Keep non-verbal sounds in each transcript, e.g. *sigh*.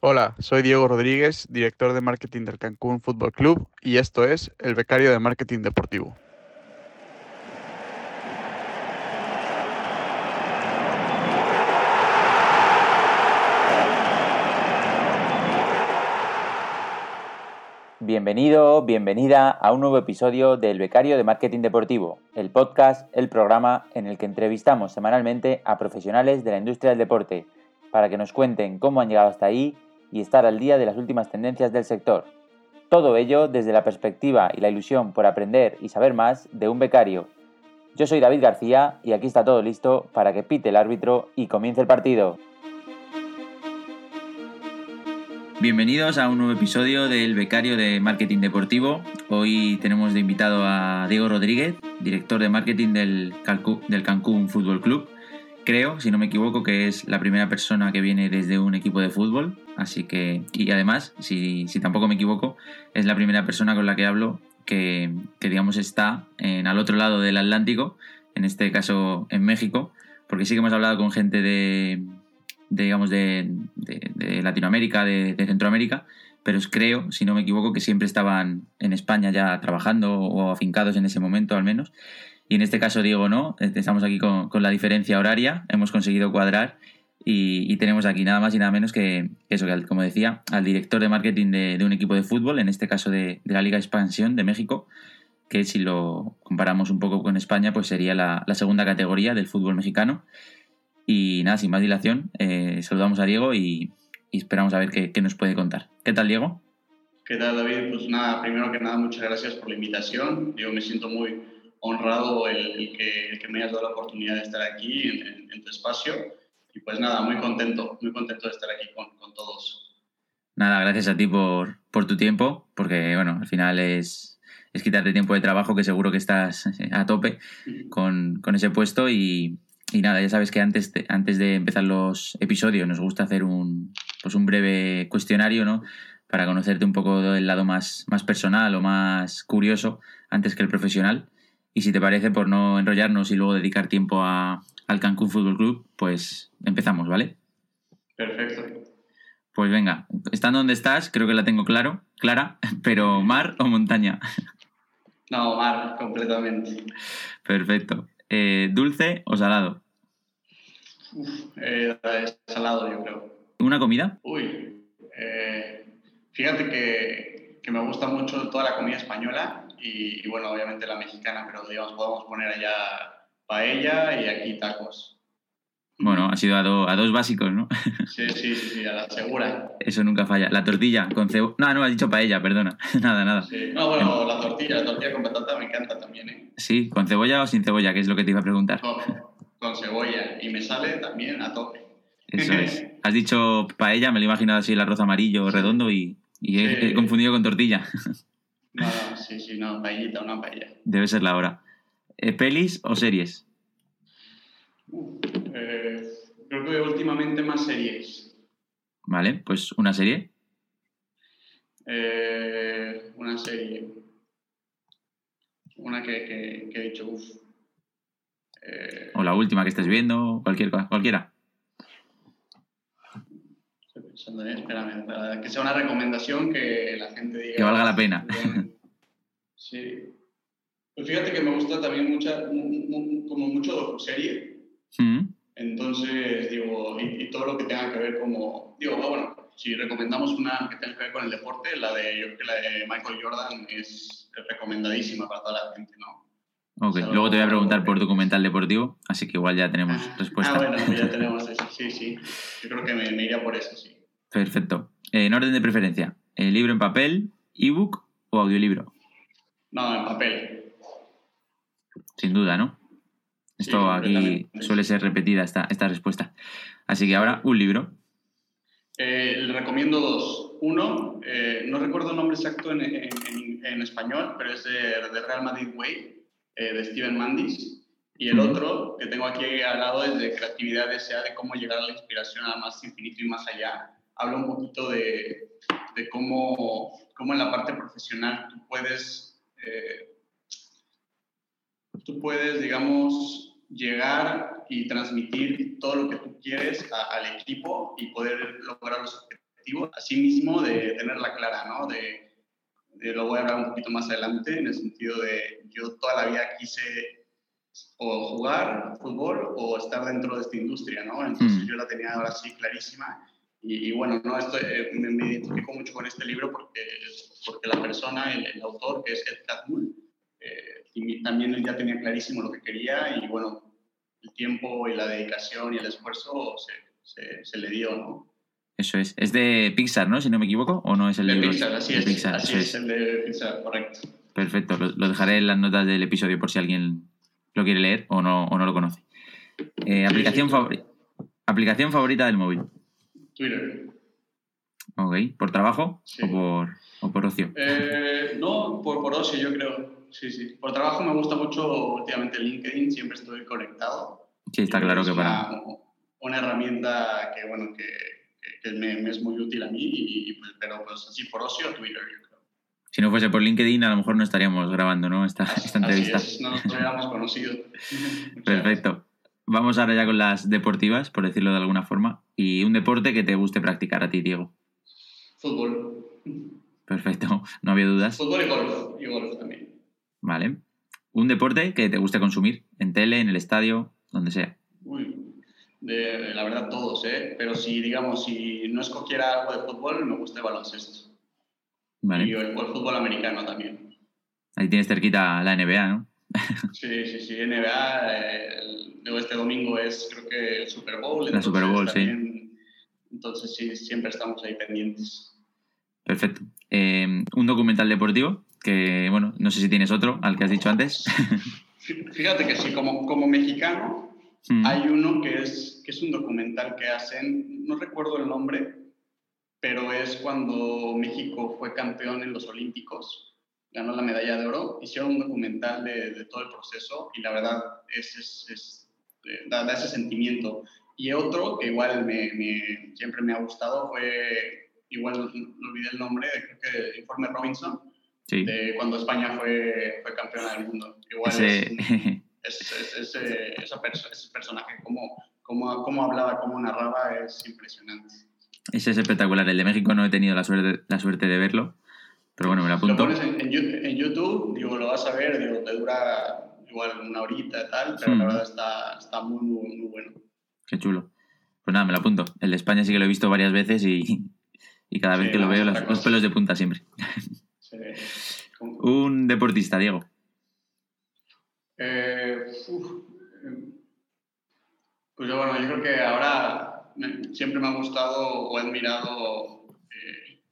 Hola, soy Diego Rodríguez, director de marketing del Cancún Fútbol Club y esto es El Becario de Marketing Deportivo. Bienvenido, bienvenida a un nuevo episodio del Becario de Marketing Deportivo, el podcast, el programa en el que entrevistamos semanalmente a profesionales de la industria del deporte para que nos cuenten cómo han llegado hasta ahí y estar al día de las últimas tendencias del sector. Todo ello desde la perspectiva y la ilusión por aprender y saber más de un becario. Yo soy David García y aquí está todo listo para que pite el árbitro y comience el partido. Bienvenidos a un nuevo episodio del Becario de Marketing Deportivo. Hoy tenemos de invitado a Diego Rodríguez, director de marketing del, Cancún Fútbol Club creo, si no me equivoco, que es la primera persona que viene desde un equipo de fútbol. Así que, y además, si, tampoco me equivoco, es la primera persona con la que hablo que, digamos, está en, al otro lado del Atlántico, en este caso en México, porque sí que hemos hablado con gente de, digamos, de, Latinoamérica, de, Centroamérica, pero creo, si no me equivoco, que siempre estaban en España ya trabajando o afincados en ese momento al menos. Y en este caso, Diego, no. Estamos aquí con, la diferencia horaria. Hemos conseguido cuadrar y, tenemos aquí nada más y nada menos que eso, que como decía, al director de marketing de, un equipo de fútbol, en este caso de, la Liga Expansión de México, que si lo comparamos un poco con España, pues sería la, segunda categoría del fútbol mexicano. Y nada, sin más dilación, eh, saludamos a Diego y, esperamos a ver qué, qué nos puede contar. ¿Qué tal, Diego? ¿Qué tal, David? Pues nada, primero que nada, muchas gracias por la invitación. Yo me siento muy honrado el, que, me hayas dado la oportunidad de estar aquí en, tu espacio. Y pues nada, muy contento, muy contento de estar aquí con, todos. Nada, gracias a ti por, por, tu tiempo, porque bueno, al final es, es quitarte tiempo de trabajo que seguro que estás *laughs* a tope con, con ese puesto y, y, nada, ya sabes que antes de, antes de empezar los episodios nos gusta hacer un, pues un breve cuestionario, ¿no? Para conocerte un poco del lado más, más personal o más curioso antes que el profesional. Y si te parece, por no enrollarnos y luego dedicar tiempo a, al Cancún Fútbol Club, pues empezamos, ¿vale? Perfecto. Pues venga, estando donde estás, creo que la tengo claro, clara, *laughs* pero mar o montaña. No, mar, completamente. Perfecto. Eh, ¿Dulce o salado? Eh, salado, yo creo. ¿Una comida? Uy, eh, fíjate que, que me gusta mucho toda la comida española y, bueno, obviamente la mexicana, pero digamos, podemos poner allá paella y aquí tacos. Bueno, ha sido a, a dos básicos, ¿no? *laughs* Sí, sí, sí, a la segura. Eso nunca falla. La tortilla con cebolla. No, no, has dicho paella, perdona. *laughs* nada, nada. Sí. No, bueno, la tortilla, la tortilla con patata me encanta también, ¿eh? Sí, ¿con cebolla o sin cebolla? Que es lo que te iba a preguntar. Con, cebolla. Y me sale también a tope. Eso es. *laughs* Has dicho paella, me lo he imaginado así el arroz amarillo redondo y, he, confundido con tortilla. No, sí, sí, no, paellita, una paella. Debe ser la hora. Eh, ¿Pelis o series? Eh, que últimamente más series. Vale, pues una serie. Eh, una serie. Una que, he dicho, uff. o la última que estés viendo, cualquier, cualquiera. que sea una recomendación que la gente diga. Que valga la pena. Sí. Pues fíjate que me gusta también mucha, como mucho serie. Mm. Entonces, digo, y, todo lo que tenga que ver como, digo, ah, bueno, si recomendamos una que tenga que ver con el deporte, la de, yo creo que la de Michael Jordan es recomendadísima para toda la gente, ¿no? Ok, luego te voy a preguntar por documental deportivo, así que igual ya tenemos ah, respuesta. Ah, bueno, ya *laughs* tenemos eso, sí, sí. Yo creo que me, me iría por eso, sí. Perfecto. en orden de preferencia, ¿el libro en papel, ebook o audiolibro? No, en papel. Sin duda, ¿no? Esto aquí suele ser repetida esta, esta respuesta. Así que ahora, un libro. Eh, le recomiendo dos. Uno, eh, no recuerdo el nombre exacto en, en, español, pero es de, Real Madrid Way, eh, de Steven Mandis. Y el otro que tengo aquí al lado es de Creatividad S.A., de cómo llegar a la inspiración a más infinito y más allá. Habla un poquito de, de cómo, cómo en la parte profesional tú puedes eh, tú puedes, digamos, llegar y transmitir todo lo que tú quieres al equipo y poder lograr los objetivos objetivo, asimismo de tenerla clara, ¿no? De, lo voy a hablar un poquito más adelante, en el sentido de yo toda la vida quise o jugar fútbol o estar dentro de esta industria, ¿no? Entonces mm. yo la tenía ahora sí clarísima y, bueno, no, esto, eh, me, identifico mucho con este libro porque, porque la persona, el, autor, que es Ed Catmull, eh, también él ya tenía clarísimo lo que quería y bueno, el tiempo y la dedicación y el esfuerzo se, se, le dio, ¿no? Eso es. Es de Pixar, ¿no? Si no me equivoco, ¿o no es el de Pixar? Así es, Pixar, así es, el de Pixar, correcto. Perfecto, lo, dejaré en las notas del episodio por si alguien lo quiere leer o no, o no lo conoce. Eh, aplicación, aplicación favorita del móvil. Twitter. Ok, ¿por trabajo o, por, o por ocio? Eh, no, por, por ocio yo creo sí, sí. Por trabajo me gusta mucho últimamente LinkedIn, siempre estoy conectado. Sí, está claro que para... Una, herramienta que, bueno, que, que, me, es muy útil a mí, y, pues, pero pues así por ocio, Twitter, yo creo. Si no fuese por LinkedIn, a lo mejor no estaríamos grabando ¿no? esta, esta entrevista. Así no nos hubiéramos conocido. *laughs* Perfecto. Vamos ahora ya con las deportivas, por decirlo de alguna forma. Y un deporte que te guste practicar a ti, Diego. Fútbol. Perfecto, no había dudas. Fútbol y golf, y golf también. Vale. Un deporte que te guste consumir, en tele, en el estadio, donde sea. Uy, de, la verdad todos, ¿eh? Pero si, digamos, si no escogiera algo de fútbol, me gusta el baloncesto. Vale. Y el, fútbol americano también. Ahí tienes cerquita la NBA, ¿no? *laughs* sí, sí, sí, NBA. este domingo es, creo que, el Super Bowl. La Super Bowl, sí. Entonces, sí, siempre estamos ahí pendientes. Perfecto. Eh, ¿Un documental deportivo? que, bueno, no sé si tienes otro al que has dicho antes. *laughs* Fíjate que sí, como, como mexicano, mm. hay uno que es, que es un documental que hacen, no recuerdo el nombre, pero es cuando México fue campeón en los Olímpicos, ganó la medalla de oro, hicieron un documental de, de todo el proceso y la verdad es, es, es eh, da, ese sentimiento. Y otro que igual me, me, siempre me ha gustado fue, igual no olvidé el nombre, creo que Informe Robinson, de cuando España fue, fue campeona del mundo. Igual ese... es, *laughs* ese, personaje, cómo, cómo, cómo, hablaba, cómo narraba, es impresionante. Ese es espectacular. El de México no he tenido la suerte, la suerte de verlo, pero bueno, me lo apunto. Lo pones en, en, YouTube, digo, lo vas a ver, digo, te dura igual una horita y tal, pero la hmm. verdad está, está muy, muy, muy, bueno. Qué chulo. Pues nada, me lo apunto. El de España sí que lo he visto varias veces y, y cada vez que lo veo, los pelos de punta siempre. Un deportista, Diego. Eh, pues bueno, yo creo que ahora siempre me ha gustado o he admirado, eh,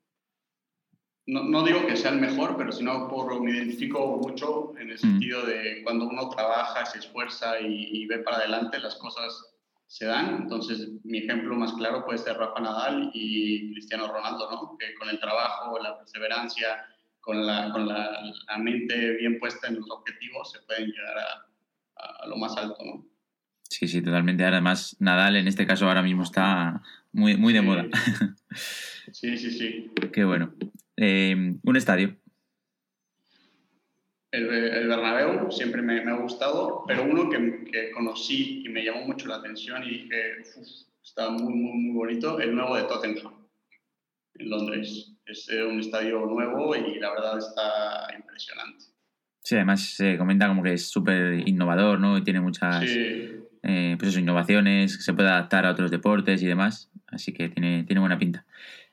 no, digo que sea el mejor, pero sino por me identifico mucho en el mm. sentido de cuando uno trabaja, se esfuerza y, y, ve para adelante, las cosas se dan. Entonces, mi ejemplo más claro puede ser Rafa Nadal y Cristiano Ronaldo, ¿no? Que con el trabajo, la perseverancia, con, la, con la, mente bien puesta en los objetivos se pueden llegar a, a, lo más alto, ¿no? Sí, sí, totalmente. Además, Nadal en este caso ahora mismo está muy, muy de moda. Sí, sí, sí. *laughs* Qué bueno. Eh, un estadio. El, el Bernabéu siempre me, me, ha gustado, pero uno que, que, conocí y me llamó mucho la atención y dije, está muy, muy, muy bonito, el nuevo de Tottenham, en Londres es un estadio nuevo y la verdad está impresionante. Sí, además se comenta como que es súper innovador, ¿no? Y tiene muchas eh, pues innovaciones, se puede adaptar a otros deportes y demás, así que tiene, tiene buena pinta.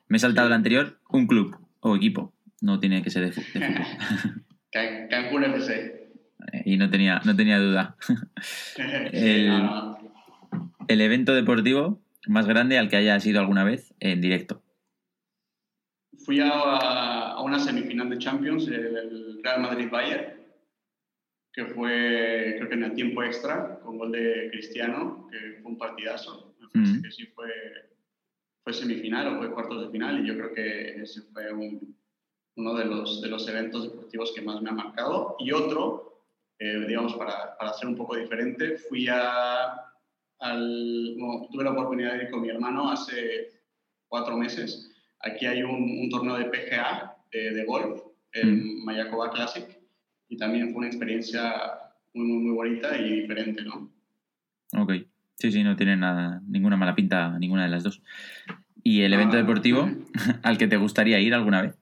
Me he saltado el anterior, un club o equipo, no tiene que ser de, fútbol. *laughs* Cancún FC. Eh, y no tenía, no tenía duda. *laughs* el, el evento deportivo más grande al que haya sido alguna vez en directo fui a, una semifinal de Champions, el Real Madrid-Bayern, que fue, creo que en el tiempo extra, con gol de Cristiano, que fue un partidazo. Me que sí fue, fue semifinal o fue cuartos de final, y yo creo que ese fue uno de los, de los eventos deportivos que más me ha marcado. Y otro, eh, digamos, para, para ser un poco diferente, fui a, al, tuve la oportunidad de ir con mi hermano hace cuatro meses Aquí hay un, torneo de PGA de, golf, el mm. Mayakoba Classic, y también fue una experiencia muy, muy, muy bonita y diferente, ¿no? Ok. Sí, sí, no tiene nada, ninguna mala pinta ninguna de las dos. ¿Y el evento Ah, deportivo *laughs* al que te gustaría ir alguna vez?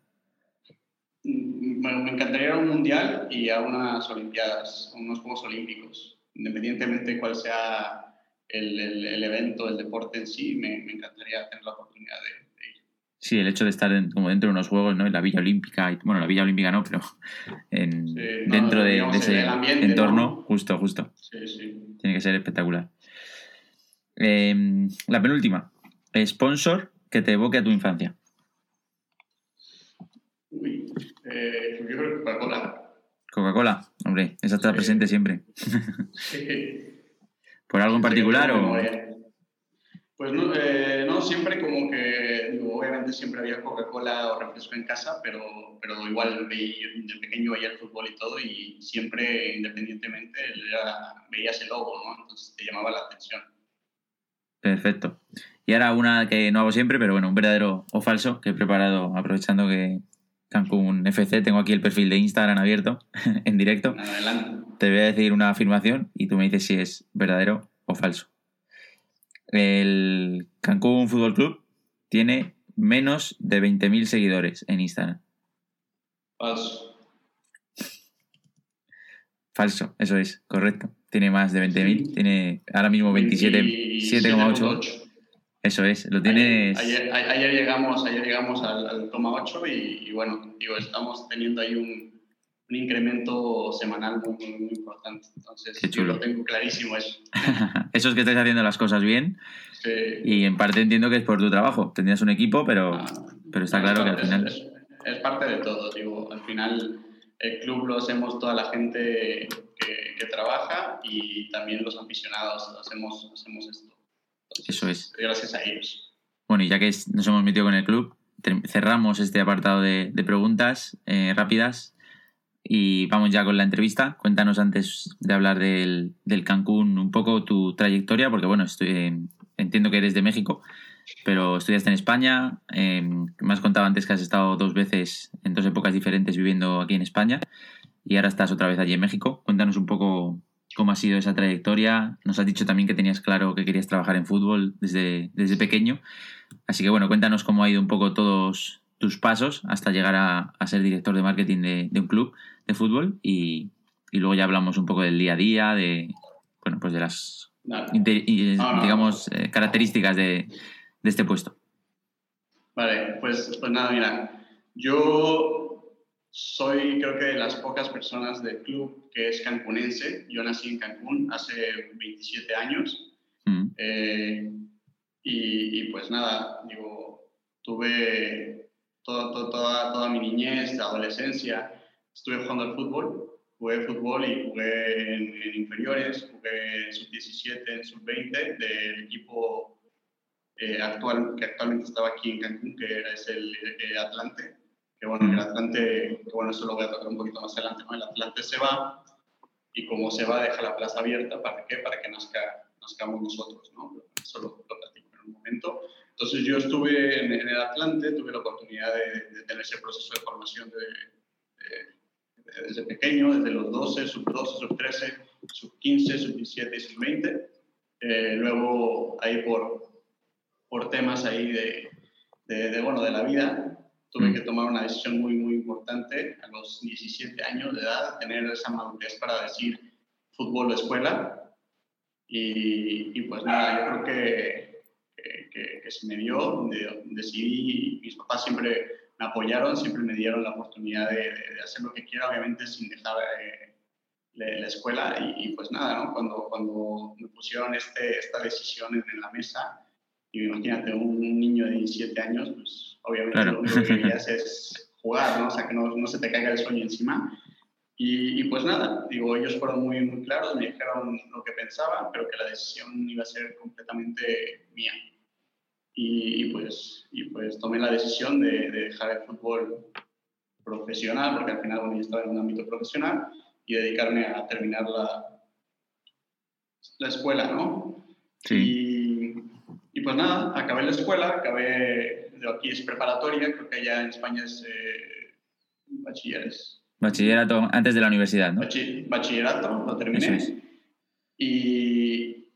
Me, encantaría ir a un mundial y a unas Olimpiadas, unos Juegos Olímpicos. Independientemente de cuál sea el, el- el evento, el deporte en sí, me, me encantaría tener la oportunidad de, ir. Sí, el hecho de estar en- como dentro de unos juegos, ¿no? En la Villa Olímpica, y- bueno, la Villa Olímpica no, pero *laughs* en- Sí, no, dentro de, ese ambiente, entorno, ¿no? justo, justo. Sí, sí. Tiene que ser espectacular. Eh, la penúltima. Sponsor que te evoque a tu infancia. Uy, eh, yo creo que Coca-Cola. Coca-Cola, hombre, esa está Sí. presente siempre. Sí. ¿Por algo en particular o...? Pues no, eh, no, siempre como que, digo, obviamente siempre había Coca-Cola o refresco en casa, pero, pero igual veía, de pequeño veía el fútbol y todo y siempre, independientemente, era- veías el logo, ¿no? Entonces te llamaba la atención. Perfecto. Y ahora una que no hago siempre, pero bueno, un verdadero o falso que he preparado aprovechando que Cancún FC, tengo aquí el perfil de Instagram abierto *laughs* en directo. Adelante. Te voy a decir una afirmación y tú me dices si es verdadero o falso. El Cancún Fútbol Club tiene menos de 20.000 seguidores en Instagram. Falso. Falso, eso es, correcto. Tiene más de 20.000, tiene ahora mismo 27, 7,8. 27,8. Eso es, lo tienes... Ayer, ayer, ayer llegamos, ayer llegamos al, al toma 8 y, y bueno, digo, estamos teniendo ahí un, un incremento semanal muy, muy, muy importante. Entonces, Qué yo chulo. lo tengo clarísimo eso. *laughs* Eso es que estáis haciendo las cosas bien Sí. y en parte entiendo que es por tu trabajo. Tendrías un equipo, pero, Ah, pero está claro que al es- final... Es, es parte de todo, digo, al final el club lo hacemos toda la gente que, que trabaja y también los aficionados hacemos, hacemos esto. Eso es. Gracias a ellos. Bueno, y ya que nos hemos metido con el club, cerramos este apartado de, de preguntas eh, rápidas y vamos ya con la entrevista. Cuéntanos antes de hablar del, del Cancún un poco tu trayectoria, porque bueno, estoy, eh, entiendo que eres de México, pero estudiaste en España. eh, me has contado antes que has estado dos veces en dos épocas diferentes viviendo aquí en España y ahora estás otra vez allí en México. Cuéntanos un poco cómo ha sido esa trayectoria. Nos has dicho también que tenías claro que querías trabajar en fútbol desde, desde pequeño. Así que bueno, cuéntanos cómo ha ido un poco todos tus pasos hasta llegar a, a ser director de marketing de, de un club de fútbol y, y luego ya hablamos un poco del día a día, de bueno, pues de las Nada. digamos eh, características de, de este puesto. Vale, pues, pues nada, mira, yo soy creo que de las pocas personas del club que es cancunense. Yo nací en Cancún hace 27 años Mm, eh, y, y, pues nada, digo, tuve toda, toda, toda, toda mi niñez, adolescencia, estuve jugando al fútbol. Jugué fútbol y jugué en, en inferiores, jugué en sub-17, en sub-20 del equipo eh, actual, que actualmente estaba aquí en Cancún, que era- es el eh, Atlante. Que bueno, el Atlante, que bueno, eso lo voy a tocar un poquito más adelante, ¿no? El Atlante se va y como se va, deja la plaza abierta, ¿para qué? Para que nazca, nazcamos nosotros, ¿no? Eso lo, lo platico en un momento. Entonces yo estuve en, en el Atlante, tuve la oportunidad de, de tener ese proceso de formación de, de- de- desde pequeño, desde los 12, sub 12, sub 13, sub 15, sub 17 y sub 20. Eh, luego ahí por, por temas ahí de, bueno, de la vida, tuve Mm. que tomar una decisión muy, muy importante a los 17 años de edad, tener esa madurez para decir fútbol o escuela. Y, y pues nada, yo creo que, que, que- que se me dio, de- decidí, mis papás siempre me apoyaron, siempre me dieron la oportunidad de, de- hacer lo que quiera, obviamente sin dejar eh, la, la escuela. Y, y pues nada, ¿no? cuando, cuando me pusieron este, esta decisión en la mesa, y imagínate, un, niño de 17 años, pues obviamente Claro. lo único que querías es jugar, ¿no? O sea, que no, no se te caiga el sueño encima. Y, y, pues nada, digo, ellos fueron muy, muy claros, me dijeron lo que pensaban, pero que la decisión iba a ser completamente mía. Y, y pues, y pues tomé la decisión de, de dejar el fútbol profesional, porque al final bueno, yo estaba en un ámbito profesional, y dedicarme a terminar la, la escuela, ¿no? Sí. Y, y pues nada, acabé la escuela, acabé, de aquí es preparatoria, creo que allá en España es eh, bachilleres. Bachillerato antes de la universidad, ¿no? Bachi- bachillerato, lo terminé. Es. Y,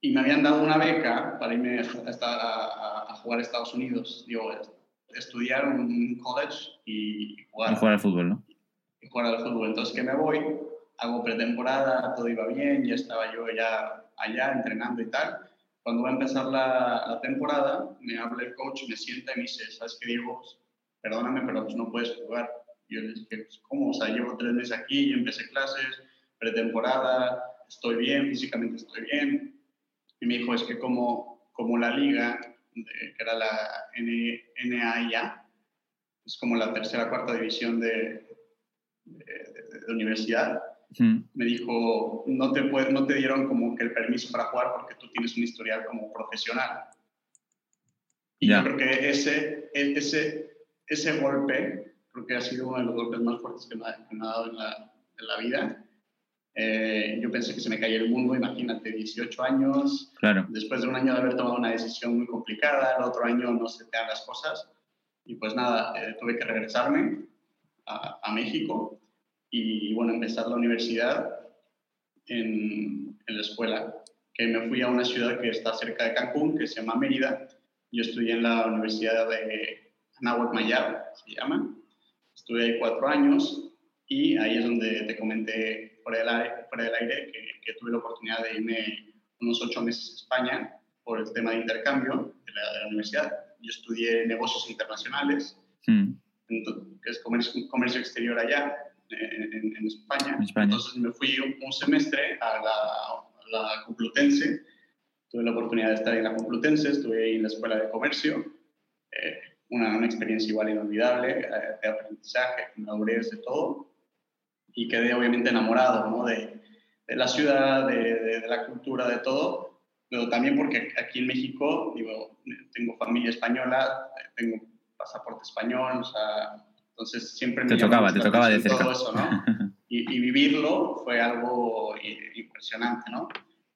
y me habían dado una beca para irme a, a, jugar a Estados Unidos, digo, estudiar un college y jugar. Y jugar al fútbol, ¿no? Y jugar al fútbol. Entonces, que me voy, hago pretemporada, todo iba bien, ya estaba yo ya allá entrenando y tal. Cuando va a empezar la, la temporada, me habla el coach, me sienta y me dice, ¿sabes qué, Diego? Perdóname, pero pues no puedes jugar. Y yo le dije, pues, ¿cómo? O sea, llevo tres meses aquí, empecé clases, pretemporada, estoy bien, físicamente estoy bien, y me dijo, es que como, como la liga, que era la NAIA, es como la tercera, cuarta división de, de, universidad, me dijo, no te, no te dieron como que el permiso para jugar porque tú tienes un historial como profesional. Y yo creo que ese, ese, ese golpe, creo que ha sido uno de los golpes más fuertes que me ha, dado en la, en la vida eh, yo pensé que se me caía el mundo, imagínate, 18 años. Claro. Después de un año de haber tomado una decisión muy complicada, el otro año no se te dan las cosas. Y pues nada, eh, tuve que regresarme a, a, México y, bueno, empezar la universidad en, en, la escuela. Que me fui a una ciudad que está cerca de Cancún, que se llama Mérida. Yo estudié en la Universidad de Anáhuac Mayab, se llama. Estuve ahí cuatro años y ahí es donde te comenté fuera del aire, fuera del aire que, que, tuve la oportunidad de irme unos ocho meses a España por el tema de intercambio de la, de la universidad. Yo estudié negocios internacionales, mm. que es comercio, comercio, exterior allá, en, en, España. España. Entonces me fui un, un semestre a la, a la, Complutense. Tuve la oportunidad de estar en la Complutense, estuve en la Escuela de Comercio. Eh, una, una, experiencia igual inolvidable, eh, de aprendizaje, madurez, de todo y quedé obviamente enamorado ¿no? de, de, la ciudad, de, de, la cultura, de todo, pero también porque aquí en México digo, tengo familia española, tengo pasaporte español, o sea, entonces siempre me te tocaba, te tocaba de cerca. Todo eso, ¿no? *laughs* y, y, vivirlo fue algo impresionante, ¿no?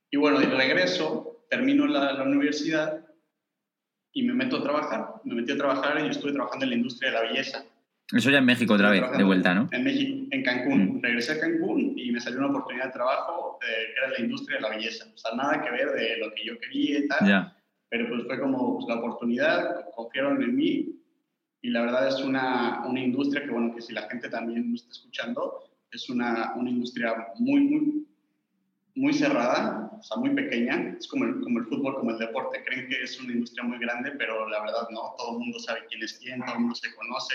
Y bueno, de regreso, termino la, la universidad y me meto a trabajar. Me metí a trabajar y estuve trabajando en la industria de la belleza. Eso ya en México otra vez, de vuelta, ¿no? En México, en Cancún. Mm. Regresé a Cancún y me salió una oportunidad de trabajo eh, que era la industria de la belleza. O sea, nada que ver de lo que yo quería y tal. Pero pues fue como pues, la oportunidad, confiaron en mí y la verdad es una, una industria que, bueno, que si la gente también me está escuchando, es una, una industria muy, muy, muy cerrada, o sea, muy pequeña. Es como el, como el fútbol, como el deporte. Creen que es una industria muy grande, pero la verdad no. Todo el mundo sabe quién es quién, todo el mundo se conoce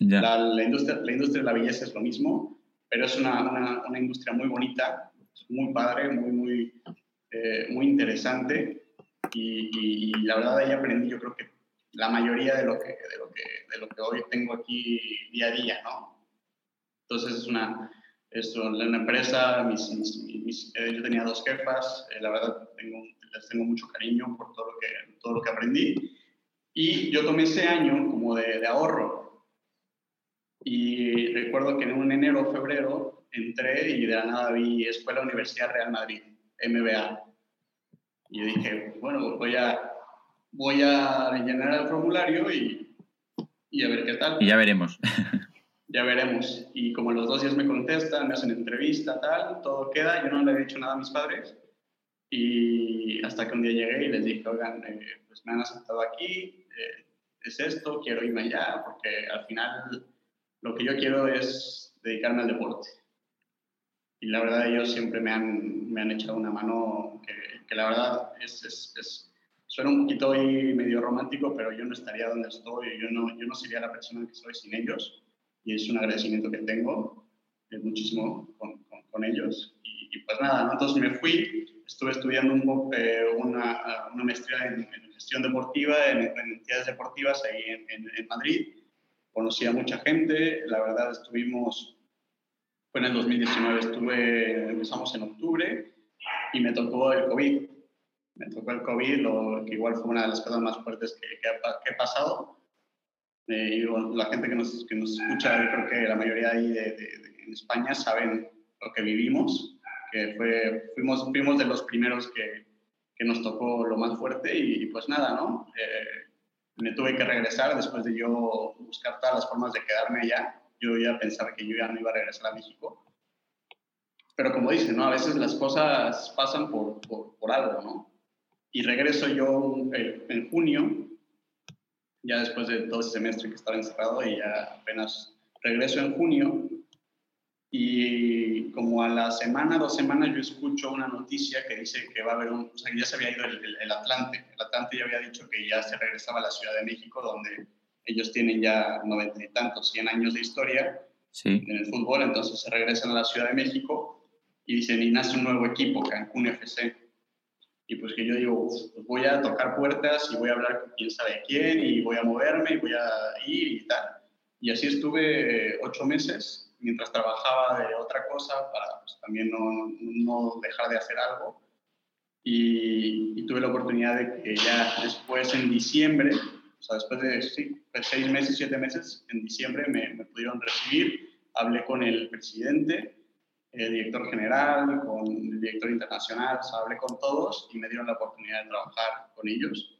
la, la, industria, la industria de la belleza es lo mismo, pero es una, una, una industria muy bonita, muy padre, muy, muy, eh, muy interesante. Y, y, la verdad ahí aprendí, yo creo que la mayoría de lo que, de lo que, de lo que hoy tengo aquí día a día, ¿no? Entonces es una, es una empresa, mis, mis, eh, yo tenía dos jefas, eh, la verdad tengo, les tengo mucho cariño por todo lo que, todo lo que aprendí. Y yo tomé ese año como de, de ahorro, y recuerdo que en un enero febrero entré y de la nada vi Escuela Universidad Real Madrid, MBA. Y dije, bueno, voy a, voy a llenar el formulario y, y a ver qué tal. Y ya veremos. *laughs* ya veremos. Y como los dos días me contestan, me hacen entrevista, tal, todo queda. Yo no le he dicho nada a mis padres. Y hasta que un día llegué y les dije, oigan, eh, pues me han aceptado aquí, eh, es esto, quiero irme allá, porque al final lo que yo quiero es dedicarme al deporte. Y la verdad ellos siempre me han, me han echado una mano que, que la verdad es, es, es, suena un poquito hoy medio romántico, pero yo no estaría donde estoy, yo no, yo no sería la persona que soy sin ellos. Y es un agradecimiento que tengo muchísimo con, con, ellos. Y, pues nada, entonces me fui, estuve estudiando un eh, una, una, maestría en, gestión deportiva, en, en, entidades deportivas ahí en, en Madrid conocí a mucha gente, la verdad estuvimos, fue en el 2019, estuve, empezamos en octubre y me tocó el COVID. Me tocó el COVID, lo, que igual fue una de las cosas más fuertes que, que, ha, que he pasado. Eh, y la gente que nos, que nos escucha, creo que la mayoría ahí de, de, en España saben lo que vivimos, que fue, fuimos, fuimos de los primeros que nos tocó lo más fuerte y, y pues nada, ¿no? Eh, me tuve que regresar después de yo buscar todas las formas de quedarme allá. Yo ya pensaba que yo ya no iba a regresar a México. Pero como dice, ¿no? A veces las cosas pasan por, por, por algo, ¿no? Y regreso yo en junio, ya después de todo ese semestre que estaba encerrado y ya apenas regreso en junio y como a la semana, dos semanas, yo escucho una noticia que dice que va a haber un, o sea, que ya se había ido el, el, Atlante. El Atlante ya había dicho que ya se regresaba a la Ciudad de México, donde ellos tienen ya noventa y tantos, cien años de historia sí. en el fútbol, entonces se regresan a la Ciudad de México y dicen, y nace un nuevo equipo, Cancún FC. Y pues que yo digo, pues voy a tocar puertas y voy a hablar con quién sabe quién y voy a moverme y voy a ir y tal. Y así estuve ocho meses mientras trabajaba de otra cosa para pues, también no, no, dejar de hacer algo. Y, tuve la oportunidad de que ya después, en diciembre, o sea, después de sí, seis meses, siete meses, en diciembre me, me pudieron recibir. Hablé con el presidente, el director general, con el director internacional, o sea, hablé con todos y me dieron la oportunidad de trabajar con ellos.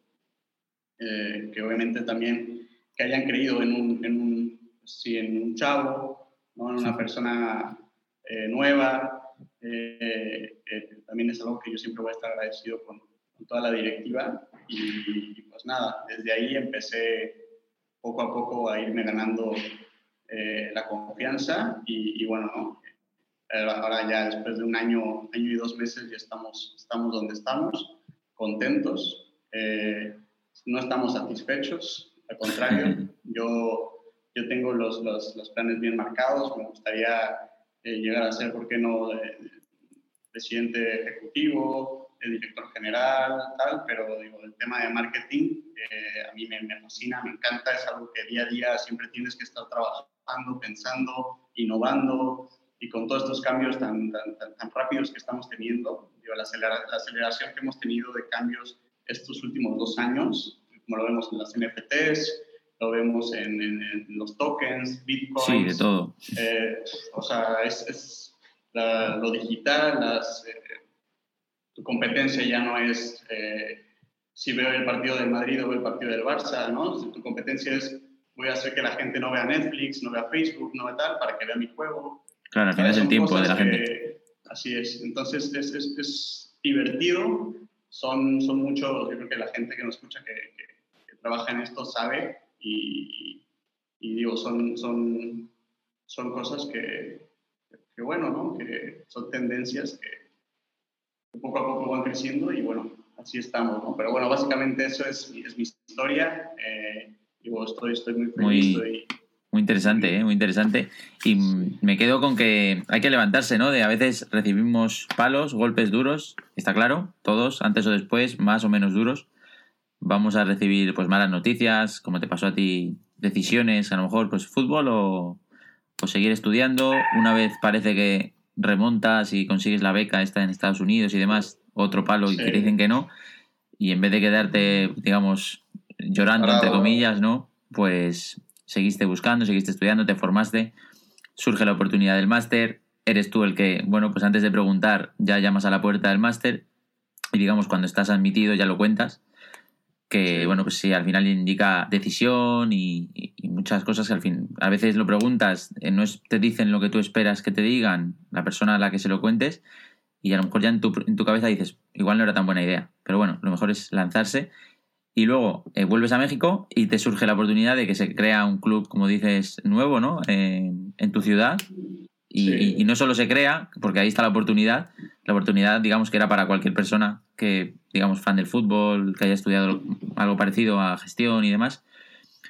Eh, que obviamente también que hayan creído en un, en un, sí, en un chavo, ¿no? en una persona eh, nueva. Eh, también es algo que yo siempre voy a estar agradecido con, toda la directiva. Y, pues nada, desde ahí empecé poco a poco a irme ganando eh, la confianza y, bueno, ahora ya después de un año, año y dos meses ya estamos, estamos donde estamos, contentos, no estamos satisfechos, al contrario, *laughs* yo yo tengo los, los, los, planes bien marcados, me gustaría eh, llegar a ser, ¿por qué no?, presidente ejecutivo, director general, tal, pero digo, el tema de marketing eh, a mí me, me, fascina, me encanta, es algo que día a día siempre tienes que estar trabajando, pensando, innovando, y con todos estos cambios tan, tan, tan, rápidos que estamos teniendo, digo, la, la aceleración que hemos tenido de cambios estos últimos dos años, como lo vemos en las NFTs, lo vemos en, los tokens, bitcoins. Sí, de todo. Eh, o sea, es, es lo digital, las, eh, tu competencia ya no es eh, si veo el partido del Madrid o veo el partido del Barça, ¿no? Tu competencia es voy a hacer que la gente no vea Netflix, no vea Facebook, no vea tal, para que vea mi juego. Claro, al final es el tiempo de la gente. Así es. Entonces es, es, es, divertido. Son, son muchos, yo creo que la gente que nos escucha que, que trabaja en esto sabe y, digo, son, son, son cosas que, que, bueno, ¿no? Que son tendencias que poco a poco van creciendo y bueno, así estamos, ¿no? Pero bueno, básicamente eso es, es mi historia. Eh, digo, estoy, estoy muy feliz. Muy, muy interesante, ¿eh? muy interesante. Y me quedo con que hay que levantarse, ¿no? De a veces recibimos palos, golpes duros, está claro, todos, antes o después, más o menos duros vamos a recibir pues malas noticias, como te pasó a ti, decisiones, a lo mejor pues fútbol o, seguir estudiando. Una vez parece que remontas y consigues la beca esta en Estados Unidos y demás, otro palo y te dicen que no. Y en vez de quedarte, digamos, llorando, entre comillas, ¿no? Pues seguiste buscando, seguiste estudiando, te formaste, surge la oportunidad del máster, eres tú el que, bueno, pues antes de preguntar ya llamas a la puerta del máster y digamos cuando estás admitido ya lo cuentas que bueno, pues sí, al final indica decisión y, muchas cosas que al fin, a veces lo preguntas, eh, no es, te dicen lo que tú esperas que te digan la persona a la que se lo cuentes y a lo mejor ya en tu, en tu cabeza dices, igual no era tan buena idea, pero bueno, lo mejor es lanzarse y luego eh, vuelves a México y te surge la oportunidad de que se crea un club, como dices, nuevo, ¿no? en tu ciudad y, y, no solo se crea, porque ahí está la oportunidad, la oportunidad, digamos, que era para cualquier persona que, digamos, fan del fútbol, que haya estudiado algo parecido a gestión y demás,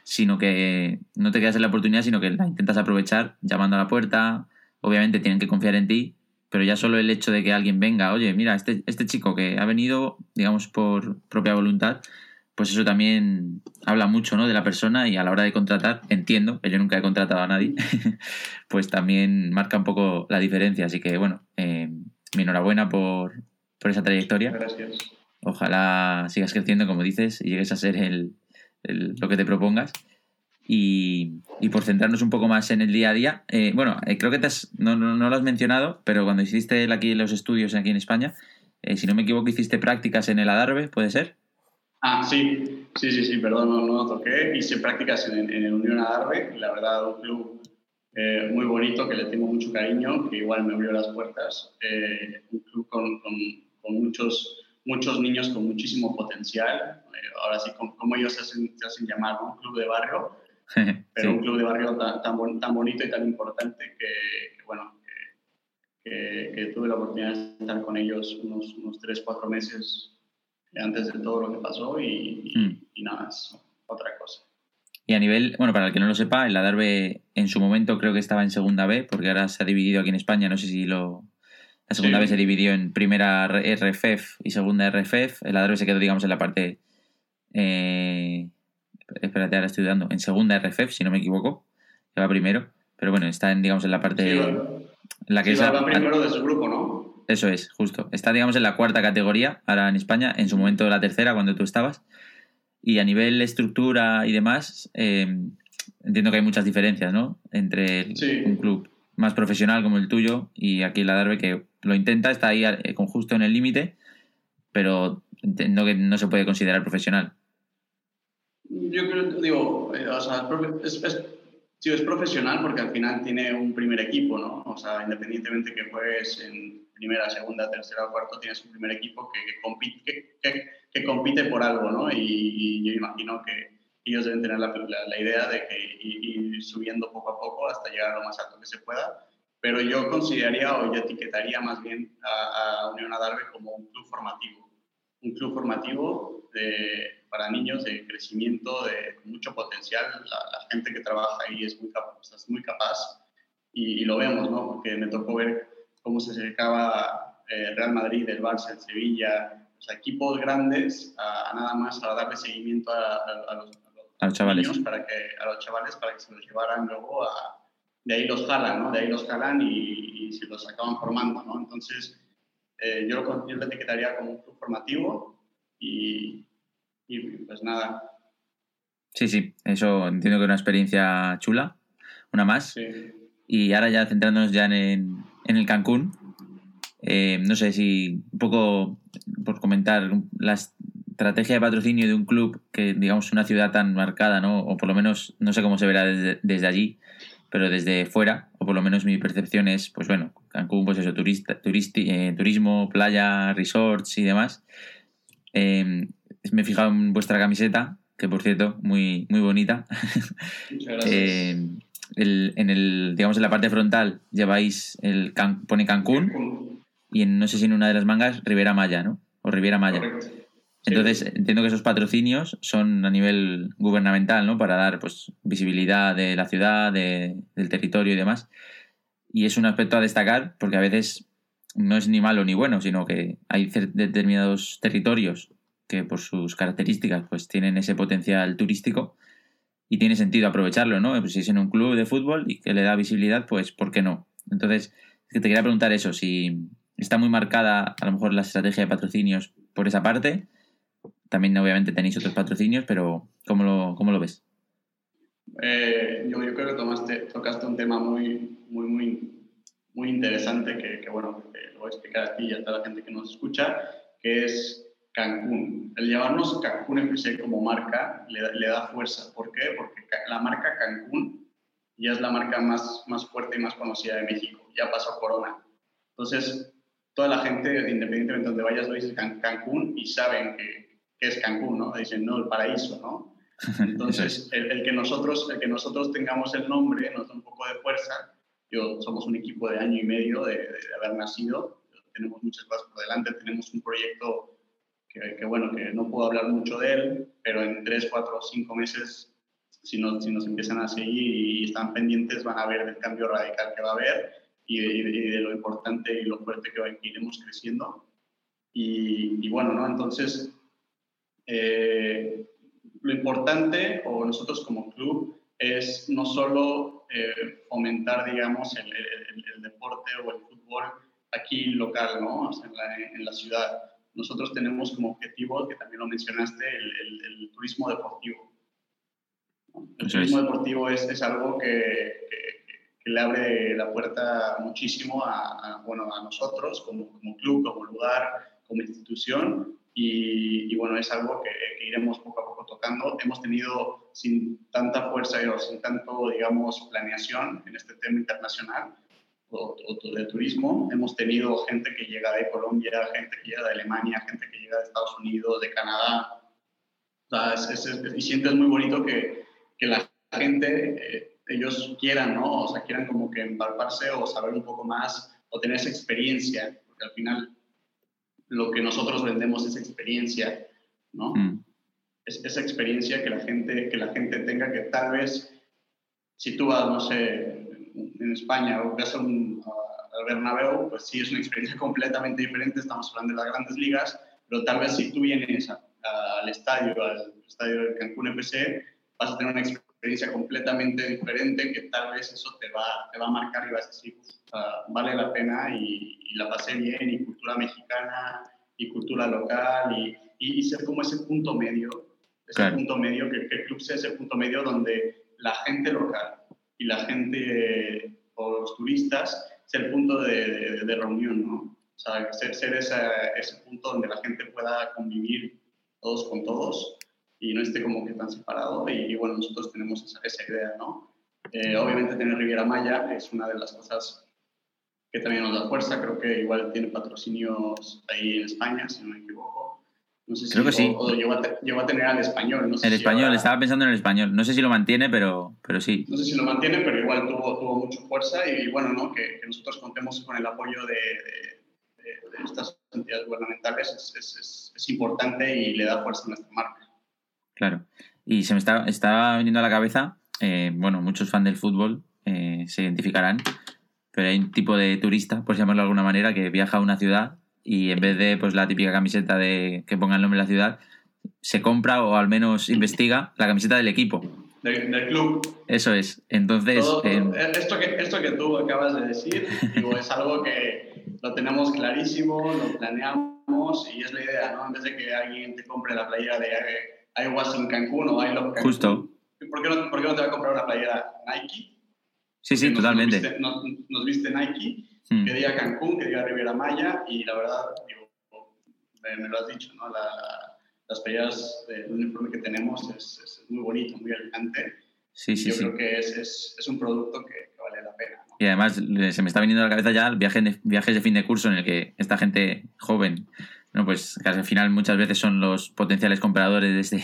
sino que no te quedas en la oportunidad, sino que la intentas aprovechar llamando a la puerta. Obviamente tienen que confiar en ti, pero ya solo el hecho de que alguien venga, oye, mira, este, este chico que ha venido, digamos, por propia voluntad, pues eso también habla mucho ¿no? de la persona y a la hora de contratar, entiendo, que yo nunca he contratado a nadie, *laughs* pues también marca un poco la diferencia. Así que bueno, eh, mi enhorabuena por, esa trayectoria. Gracias. Ojalá sigas creciendo, como dices, y llegues a ser el, lo que te propongas. Y, por centrarnos un poco más en el día a día, eh, bueno, eh, creo que te no, lo has mencionado, pero cuando hiciste aquí los estudios aquí en España, si no me equivoco, hiciste prácticas en el Adarve, ¿puede ser? Ah, sí, sí, sí, sí, perdón, no, no lo toqué. Hice prácticas en, en el Unión Adarve, la verdad, un club eh, muy bonito que le tengo mucho cariño, que igual me abrió las puertas. Eh, un club con, con, muchos, muchos niños con muchísimo potencial. Eh, ahora sí, como, ellos se hacen, se hacen llamar, un club de barrio, *laughs* pero un club de barrio tan, tan, bonito y tan importante que, bueno, que, tuve la oportunidad de estar con ellos unos, unos 3, 4 meses antes de todo lo que pasó y, mm. y, nada, es otra cosa. Y a nivel, bueno, para el que no lo sepa, el Adarve en su momento creo que estaba en segunda B, porque ahora se ha dividido aquí en España, no sé si lo... La segunda B se dividió en primera RFF y segunda RFF, el Adarve se quedó, digamos, en la parte... Eh, espérate, ahora estoy dando, en segunda RFF, si no me equivoco, que va primero, pero bueno, está en, digamos, en la parte... la que va, primero de su grupo, ¿no? Eso es, justo. Está, digamos, en la cuarta categoría, ahora en España, en su momento la tercera, cuando tú estabas. Y a nivel estructura y demás, eh, entiendo que hay muchas diferencias, ¿no? Entre un club más profesional como el tuyo y aquí la Darbe que lo intenta, está ahí eh, con justo en el límite, pero entiendo que no se puede considerar profesional. Yo creo, digo, eh, o sea, es, es, es profesional porque al final tiene un primer equipo, ¿no? O sea, independientemente que juegues en primera, segunda, tercera o cuarto, tienes un primer equipo que, que compite, que, que compite por algo, ¿no? Y, yo imagino que ellos deben tener la, la, idea de que ir, subiendo poco a poco hasta llegar a lo más alto que se pueda. Pero yo consideraría o yo etiquetaría más bien a, a Unión Adarve como un club formativo. Un club formativo de, para niños de crecimiento, de mucho potencial. La, gente que trabaja ahí es muy capaz, es muy capaz y, lo vemos, ¿no? Porque me tocó ver cómo se acercaba eh, Real Madrid, el Barça, el Sevilla, equipos grandes a, nada más a darle seguimiento a, los, chavales. para que, a los chavales para que se los llevaran luego a... De ahí los jalan, ¿no? De ahí los jalan y, se los acaban formando, ¿no? Entonces, eh, yo, lo, yo lo etiquetaría como un club formativo y, y pues nada. Sí, sí, eso entiendo que es una experiencia chula, una más. Y ahora ya centrándonos ya en, en el Cancún, eh, no sé si un poco por comentar la estrategia de patrocinio de un club que, digamos, una ciudad tan marcada, ¿no? O por lo menos, no sé cómo se verá desde, allí, pero desde fuera, o por lo menos mi percepción es, pues bueno, Cancún, pues eso, turista, eh, turismo, playa, resorts y demás. Eh, me he fijado en vuestra camiseta, que por cierto, muy, muy bonita. *laughs* en el, digamos, en la parte frontal lleváis el pone Cancún y en, no sé si en una de las mangas Rivera Maya, ¿no? O Riviera Maya. Entonces, entiendo que esos patrocinios son a nivel gubernamental, ¿no? Para dar pues, visibilidad de la ciudad, del territorio y demás. Y es un aspecto a destacar porque a veces no es ni malo ni bueno, sino que hay determinados territorios que por sus características pues tienen ese potencial turístico y tiene sentido aprovecharlo, ¿no? Pues si es en un club de fútbol y que le da visibilidad, pues ¿por qué no? Entonces, te quería preguntar eso, si, está muy marcada a lo mejor la estrategia de patrocinios por esa parte. También obviamente tenéis otros patrocinios, pero ¿cómo lo, cómo lo ves? Eh, yo, yo, creo que tomaste, tocaste un tema muy, muy, muy, muy interesante que, que bueno, lo voy a explicar a ti y a toda la gente que nos escucha, que es Cancún. El llevarnos Cancún en como marca le, le, da fuerza. ¿Por qué? Porque la marca Cancún ya es la marca más, más fuerte y más conocida de México. Ya pasó Corona. Entonces, toda la gente, independientemente de donde vayas, lo dice Cancún y saben que, es Cancún, ¿no? Dicen, no, el paraíso, ¿no? *laughs* Entonces, el, que nosotros, el que nosotros tengamos el nombre nos da un poco de fuerza. Yo somos un equipo de año y medio de, haber nacido, tenemos muchas cosas por delante, tenemos un proyecto que, bueno, que no puedo hablar mucho de él, pero en tres, cuatro, cinco meses, si, no, si nos empiezan a seguir y están pendientes, van a ver el cambio radical que va a haber y de, lo importante y lo fuerte que, iremos creciendo. Y, bueno, ¿no? Entonces, eh, lo importante, o nosotros como club, es no solo eh, fomentar, digamos, el, el, deporte o el fútbol aquí local, ¿no? O sea, en, la, en, la, ciudad. Nosotros tenemos como objetivo, que también lo mencionaste, el, turismo deportivo. El turismo deportivo es, es algo que, que le abre la puerta muchísimo a, bueno, a nosotros como, como, club, como lugar, como institución. Y, bueno, es algo que, iremos poco a poco tocando. Hemos tenido sin tanta fuerza o sin tanto, digamos, planeación en este tema internacional, o, de turismo. Hemos tenido gente que llega de Colombia, gente que llega de Alemania, gente que llega de Estados Unidos, de Canadá. O sea, es, es, y sientes muy bonito que, que la gente, eh, ellos quieran, ¿no? O sea, quieran como que empalparse o saber un poco más o tener esa experiencia, porque al final lo que nosotros vendemos es experiencia, ¿no? Mm. Es esa experiencia que la gente, que la gente tenga que tal vez, si tú vas, no sé, en España o vas un, al Bernabéu, pues sí es una experiencia completamente diferente, estamos hablando de las grandes ligas, pero tal vez si tú vienes al estadio, al estadio del Cancún FC, vas a tener una experiencia completamente diferente que tal vez eso te va, te va a marcar y vas a decir, vale la pena y, la pasé bien, y cultura mexicana, y cultura local, y, y, ser como ese punto medio, ese punto medio, que, que el club sea ese punto medio donde la gente local y la gente o los turistas es el punto de, de, reunión, ¿no? O sea, ser, ser ese, ese punto donde la gente pueda convivir todos con todos y no esté como que tan separado. Y, bueno, nosotros tenemos esa, esa idea, ¿no? Eh, obviamente tener Riviera Maya es una de las cosas que también nos da fuerza. Creo que igual tiene patrocinios ahí en España, si no me equivoco. No sé Creo que sí. O, llegó, a, tener al español. el español, estaba pensando en el español. No sé si lo mantiene, pero, pero sí. No sé si lo mantiene, pero igual tuvo, tuvo mucha fuerza y bueno, ¿no? que, nosotros contemos con el apoyo de, de, estas entidades gubernamentales es, es, es, importante y le da fuerza a nuestra marca. Claro. Y se me está, estaba viniendo a la cabeza, eh, bueno, muchos fans del fútbol eh, se identificarán, pero hay un tipo de turista, por llamarlo de alguna manera, que viaja a una ciudad y en vez de pues la típica camiseta de que ponga el nombre de la ciudad, se compra o al menos investiga la camiseta del equipo. del club. Eso es. Entonces. Eh, esto, que, esto que tú acabas de decir *laughs* digo, es algo que lo tenemos clarísimo, lo planeamos y es la idea, ¿no? En vez de que alguien te compre la playera de Iowa en Cancún o I Cancún. Justo. ¿Por qué, no, ¿Por qué no te va a comprar una playera Nike? Sí, sí, totalmente. Nos viste, nos viste Nike Hmm. que diga Cancún, que diga Riviera Maya, y la verdad, me, lo has dicho, ¿no? las playeras del uniforme que tenemos es, muy bonito, muy elegante. Sí, sí, Yo creo que es, es, un producto que, vale la pena. Y además se me está viniendo a la cabeza ya el viaje de, viajes de fin de curso en el que esta gente joven, ¿no? pues casi al final muchas veces son los potenciales compradores de este,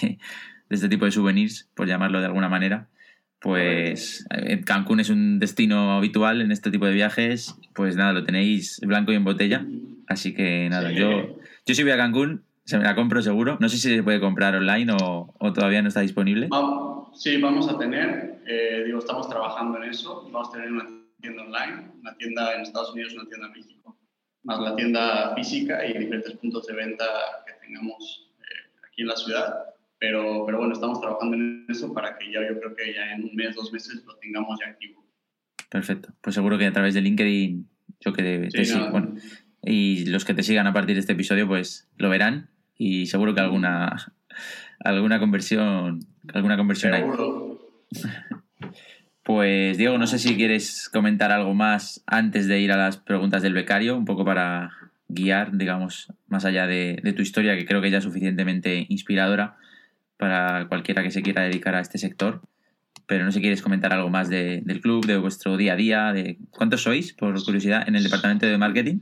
de este tipo de souvenirs, por llamarlo de alguna manera pues eh, Cancún es un destino habitual en este tipo de viajes, pues nada, lo tenéis blanco y en botella. Así que nada, yo, yo si voy a Cancún, se me la compro seguro. No sé si se puede comprar online o, todavía no está disponible. sí, vamos a tener, eh, digo, estamos trabajando en eso. Vamos a tener una tienda online, una tienda en Estados Unidos, una tienda en México, más la tienda física y diferentes puntos de venta que tengamos eh, aquí en la ciudad. Pero, pero bueno, estamos trabajando en eso para que ya yo creo que ya en un mes, dos meses lo tengamos ya activo. Perfecto. Pues seguro que a través de LinkedIn, yo que te, bueno, y los que te sigan a partir de este episodio, pues lo verán y seguro que alguna alguna conversión alguna conversión hay. *laughs* Pues Diego, no sé si quieres comentar algo más antes de ir a las preguntas del becario, un poco para guiar, digamos, más allá de, de tu historia, que creo que ya es suficientemente inspiradora para cualquiera que se quiera dedicar a este sector. Pero no sé si quieres comentar algo más del club, de vuestro día a día, de cuántos sois, por curiosidad, en el departamento de marketing.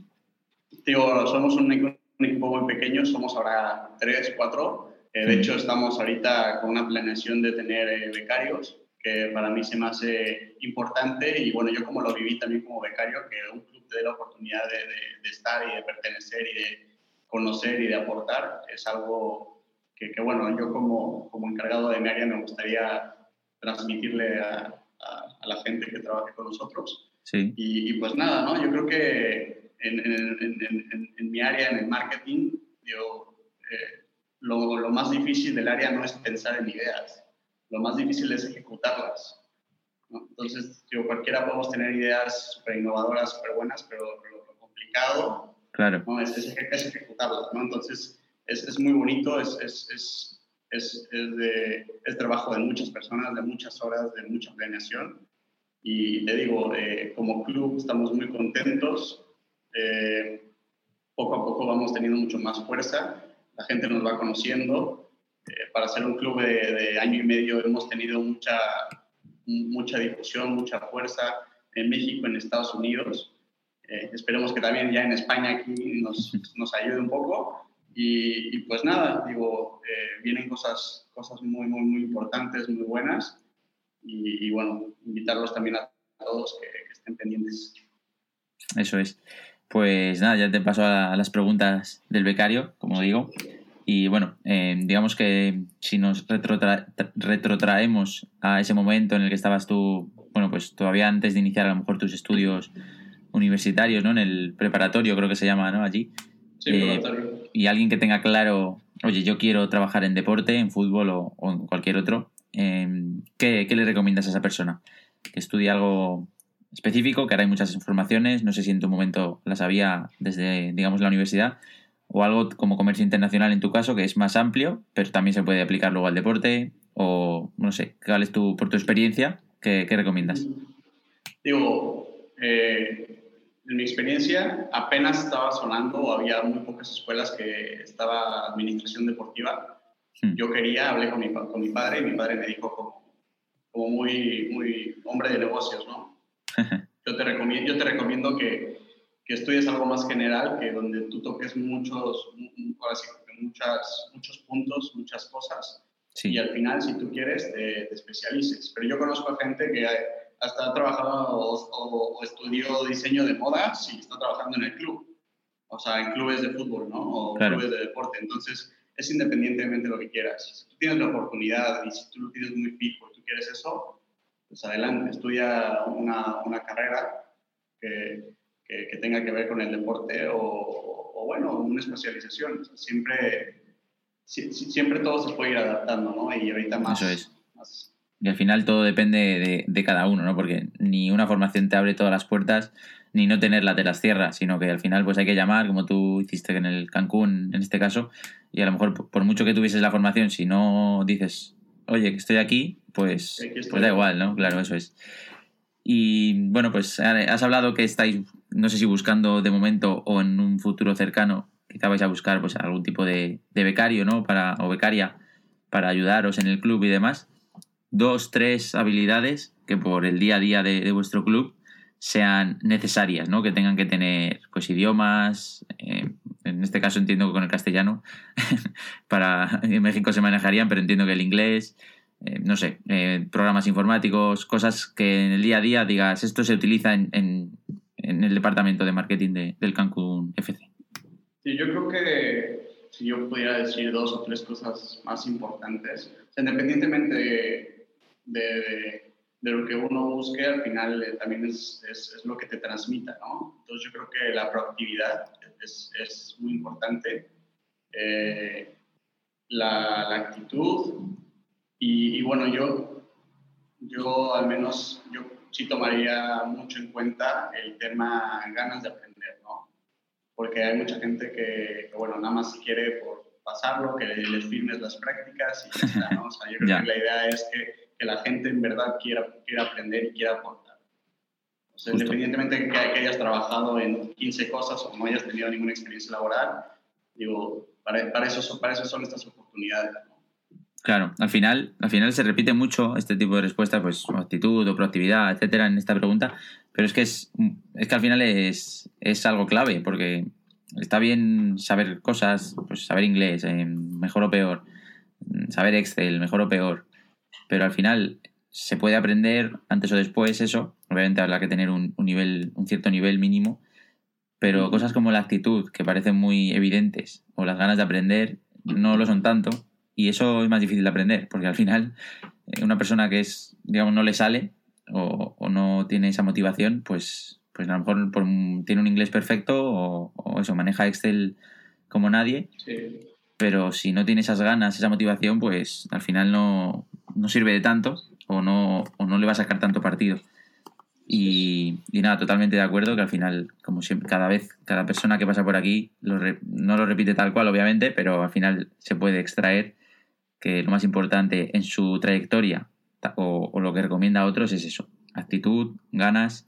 Digo, somos un, equipo muy pequeño, somos ahora tres, cuatro. Eh, de hecho, estamos ahorita con una planeación de tener eh, becarios, que para mí se me hace importante. Y bueno, yo como lo viví también como becario, que un club te dé la oportunidad de, de estar y de pertenecer y de conocer y de aportar, es algo que, bueno, yo como, como, encargado de mi área me gustaría transmitirle a, a, la gente que trabaje con nosotros. Sí. Y, pues nada, ¿no? Yo creo que en, en, en, mi área, en el marketing, yo, eh, lo, lo, más difícil del área no es pensar en ideas, lo más difícil es ejecutarlas. Entonces, yo, cualquiera podemos tener ideas súper innovadoras, súper buenas, pero, lo complicado claro. ¿no? es, es ejecutarlas. ¿no? Entonces, es, es muy bonito, es, es, es, de, es, trabajo de muchas personas, de muchas horas, de mucha planeación. Y te digo, eh, como club estamos muy contentos. Eh, poco a poco vamos teniendo mucho más fuerza. La gente nos va conociendo. Eh, para ser un club de, año y medio hemos tenido mucha, mucha difusión, mucha fuerza en México, en Estados Unidos. Eh, esperemos que también ya en España aquí nos, nos ayude un poco. Y, pues nada, digo, eh, vienen cosas, cosas muy, muy, muy importantes, muy buenas. Y, bueno, invitarlos también a todos que, estén pendientes. Eso es. Pues nada, ya te paso a, las preguntas del becario, como digo. Y bueno, eh, digamos que si nos retrotraemos a ese momento en el que estabas tú, bueno, pues todavía antes de iniciar a lo mejor tus estudios universitarios, ¿no? En el preparatorio creo que se llama, ¿no? Allí. Sí, preparatorio. Y alguien que tenga claro, oye, yo quiero trabajar en deporte, en fútbol o, en cualquier otro, em, ¿qué, le recomiendas a esa persona? Que estudie algo específico, que ahora hay muchas informaciones, no sé si en tu momento las había desde, digamos, la universidad, o algo como comercio internacional en tu caso, que es más amplio, pero también se puede aplicar luego al deporte, o no sé, ¿cuál es tu, por tu experiencia? ¿Qué, qué recomiendas? Digo, eh, en mi experiencia, apenas estaba sonando, había muy pocas escuelas que estaba administración deportiva. Hmm. Yo quería, hablé con mi, con mi padre y mi padre me dijo como, como muy, muy hombre de negocios, ¿no? *laughs* yo, te recomiendo, yo te recomiendo que, que estudies algo más general, que donde tú toques muchos, muchas, muchos puntos, muchas cosas, y al final, si tú quieres, te, te especialices. Pero yo conozco a gente que hasta ha trabajado o, estudió diseño de modas y está trabajando en el club. O sea, en clubes de fútbol, ¿no? O clubes de deporte. Entonces, es independientemente de lo que quieras. Si tú tienes la oportunidad y si tú lo tienes muy fijo y tú quieres eso, pues adelante, estudia una, una carrera que, que, tenga que ver con el deporte o, o bueno, una especialización. siempre, siempre todo se puede ir adaptando, ¿no? Y ahorita más, es. más y al final todo depende de, cada uno, ¿no? Porque ni una formación te abre todas las puertas, ni no tenerla te las cierra, sino que al final pues hay que llamar, como tú hiciste en el Cancún en este caso, y a lo mejor por mucho que tuvieses la formación, si no dices, oye, que estoy aquí, pues, pues da igual, ¿no? Claro, eso es. Y bueno, pues has hablado que estáis, no sé si buscando de momento o en un futuro cercano, quizá vais a buscar pues algún tipo de, de becario, ¿no? Para, o becaria para ayudaros en el club y demás dos, tres habilidades que por el día a día de, vuestro club sean necesarias, ¿no? Que tengan que tener pues idiomas, eh, en este caso entiendo que con el castellano, *laughs* para en México se manejarían, pero entiendo que el inglés, eh, no sé, eh, programas informáticos, cosas que en el día a día digas, esto se utiliza en, en, el departamento de marketing del Cancún FC. Sí, yo creo que si yo pudiera decir dos o tres cosas más importantes, independientemente de, de, lo que uno busque, al final eh, también es, es, lo que te transmita, ¿no? Entonces yo creo que la proactividad es, es muy importante, eh, la, la, actitud y, y, bueno, yo, yo al menos, yo sí tomaría mucho en cuenta el tema ganas de aprender, ¿no? Porque hay mucha gente que, bueno, nada más quiere por pasarlo, que les firmes las prácticas y ya está, ¿no? O sea, yo creo *laughs* que la idea es que que la gente en verdad quiera, quiera aprender y quiera aportar. O sea, independientemente de que, hayas trabajado en 15 cosas o no hayas tenido ninguna experiencia laboral, digo, para, para, eso, para eso son estas oportunidades. Claro, al final, al final se repite mucho este tipo de respuestas, pues actitud o proactividad, etcétera, en esta pregunta, pero es que es, es que al final es, es algo clave, porque está bien saber cosas, pues saber inglés, eh, mejor o peor, saber Excel, mejor o peor, pero al final se puede aprender antes o después eso. Obviamente habrá que tener un, nivel, un cierto nivel mínimo, pero cosas como la actitud, que parecen muy evidentes, o las ganas de aprender, no lo son tanto, y eso es más difícil de aprender, porque al final eh, una persona que es, digamos, no le sale o, no tiene esa motivación, pues, pues a lo mejor tiene un inglés perfecto o, o, eso, maneja Excel como nadie. Pero si no tiene esas ganas, esa motivación, pues al final no, no sirve de tanto o no, o no le va a sacar tanto partido. Y, nada, totalmente de acuerdo que al final, como siempre, cada vez, cada persona que pasa por aquí no lo repite tal cual, obviamente, pero al final se puede extraer que lo más importante en su trayectoria o, lo que recomienda a otros es eso, actitud, ganas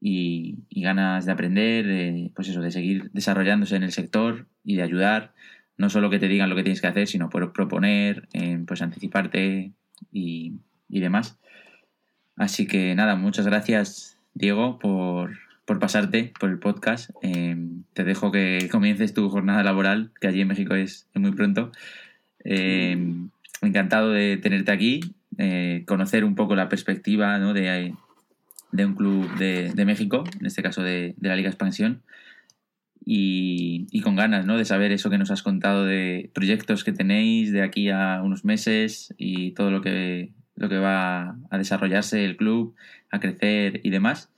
y, ganas de aprender, de, pues eso, de seguir desarrollándose en el sector y de ayudar, no solo que te digan lo que tienes que hacer, sino por proponer, eh, pues anticiparte, y, demás. Así que nada, muchas gracias Diego por, por pasarte por el podcast. Eh, te dejo que comiences tu jornada laboral, que allí en México es, muy pronto. Eh, encantado de tenerte aquí, conocer un poco la perspectiva de, de, un club de, México, en este caso de, la Liga Expansión. Y, y, con ganas ¿no? de saber eso que nos has contado de proyectos que tenéis de aquí a unos meses y todo lo que lo que va a desarrollarse el club, a crecer y demás.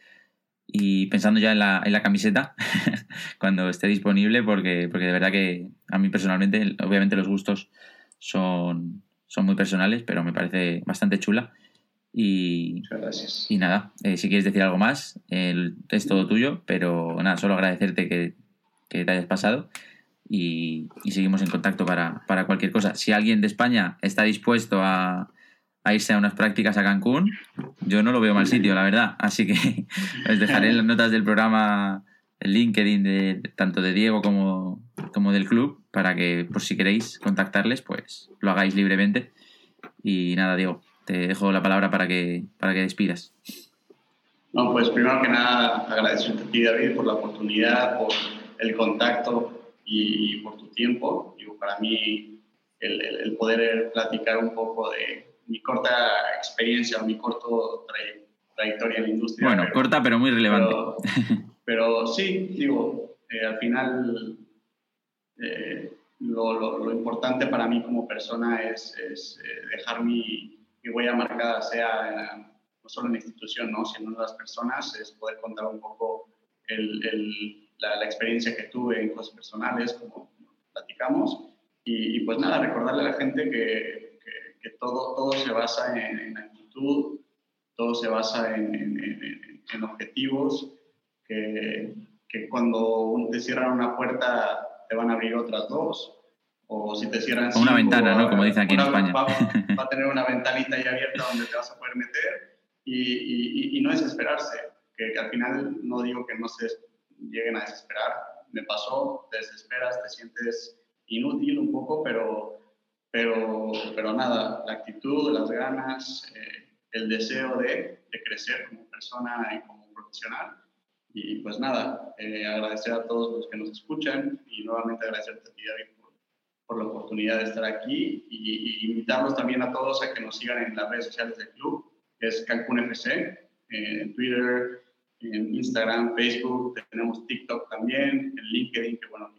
Y pensando ya en la, en la camiseta, *laughs* cuando esté disponible, porque, porque de verdad que a mí personalmente, obviamente los gustos son, son muy personales, pero me parece bastante chula. Y, gracias. y nada, eh, si quieres decir algo más, es todo tuyo, pero nada, solo agradecerte que, que te hayas pasado y, seguimos en contacto para, para, cualquier cosa. Si alguien de España está dispuesto a, irse a unas prácticas a Cancún, yo no lo veo mal sitio, la verdad. Así que *laughs* les dejaré en las notas del programa el LinkedIn de tanto de Diego como, como del club para que, por si queréis contactarles, pues lo hagáis libremente. Y nada, Diego, te dejo la palabra para que, para que despidas. No, pues primero que nada agradecerte a ti, David, por la oportunidad, por el contacto y, por tu tiempo. Digo, para mí el poder platicar un poco de, mi corta experiencia o mi corto trayectoria en la industria. Bueno, corta pero muy relevante. Pero, sí, digo, eh, al final eh, lo, lo, importante para mí como persona es, es eh, dejar mi, mi, huella marcada, sea no solo en la institución, ¿no? sino en las personas, es poder contar un poco el, el, la, la, experiencia que tuve en cosas personales, como platicamos. Y, y pues nada, recordarle a la gente que que todo, todo se basa en, en actitud, todo se basa en, en, en objetivos, que, que, cuando te cierran una puerta te van a abrir otras dos, o si te cierran... una ventana, ¿no? Como dicen aquí en España. Va, *laughs* va, a tener una ventanita ahí abierta donde te vas a poder meter y, y, y no desesperarse, que, que, al final no digo que no se lleguen a desesperar, me pasó, te desesperas, te sientes inútil un poco, pero pero, pero nada, la actitud, las ganas, eh, el deseo de, de, crecer como persona y como profesional. Y pues nada, eh, agradecer a todos los que nos escuchan y nuevamente agradecerte a ti, David, por, por la oportunidad de estar aquí y, y, invitarlos también a todos a que nos sigan en las redes sociales del club, que es Cancún FC, eh, en Twitter, en Instagram, Facebook, tenemos TikTok también, en LinkedIn, que bueno,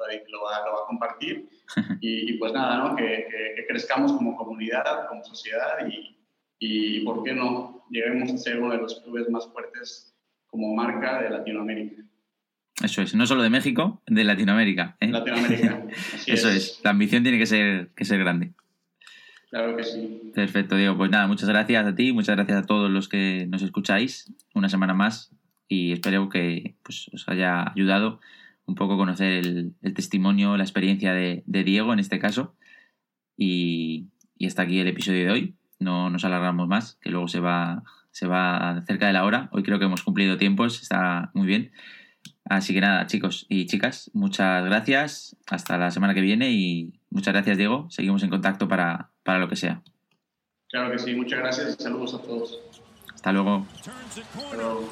David lo va, lo va a compartir. *laughs* Y, pues nada, ¿no? que, que, crezcamos como comunidad, como sociedad y, y, ¿por qué no? Lleguemos a ser uno de los clubes más fuertes como marca de Latinoamérica. Eso es, no solo de México, de Latinoamérica. ¿eh? Latinoamérica. *laughs* Eso es. la ambición tiene que ser, que ser grande. Claro que sí. Perfecto, Diego. Pues nada, muchas gracias a ti, muchas gracias a todos los que nos escucháis una semana más y espero que pues, os haya ayudado un poco conocer el, testimonio, la experiencia de, Diego en este caso. Y, y, hasta aquí el episodio de hoy. No nos alargamos más, que luego se va, se va cerca de la hora. Hoy creo que hemos cumplido tiempos, está muy bien. Así que nada, chicos y chicas, muchas gracias. Hasta la semana que viene y muchas gracias, Diego. Seguimos en contacto para, para lo que sea. Claro que sí, muchas gracias y saludos a todos. Hasta luego. Hasta luego.